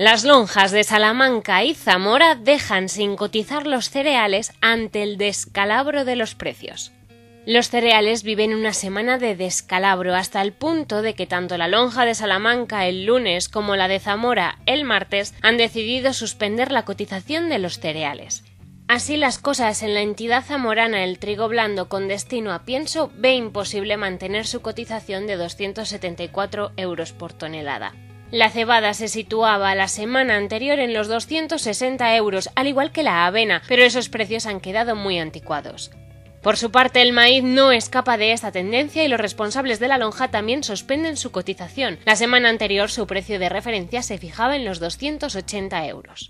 Las lonjas de Salamanca y Zamora dejan sin cotizar los cereales ante el descalabro de los precios. Los cereales viven una semana de descalabro hasta el punto de que tanto la lonja de Salamanca el lunes como la de Zamora el martes han decidido suspender la cotización de los cereales. Así las cosas en la entidad zamorana el trigo blando con destino a pienso ve imposible mantener su cotización de 274 euros por tonelada. La cebada se situaba la semana anterior en los 260 euros, al igual que la avena, pero esos precios han quedado muy anticuados. Por su parte, el maíz no escapa de esta tendencia y los responsables de la lonja también suspenden su cotización. La semana anterior su precio de referencia se fijaba en los 280 euros.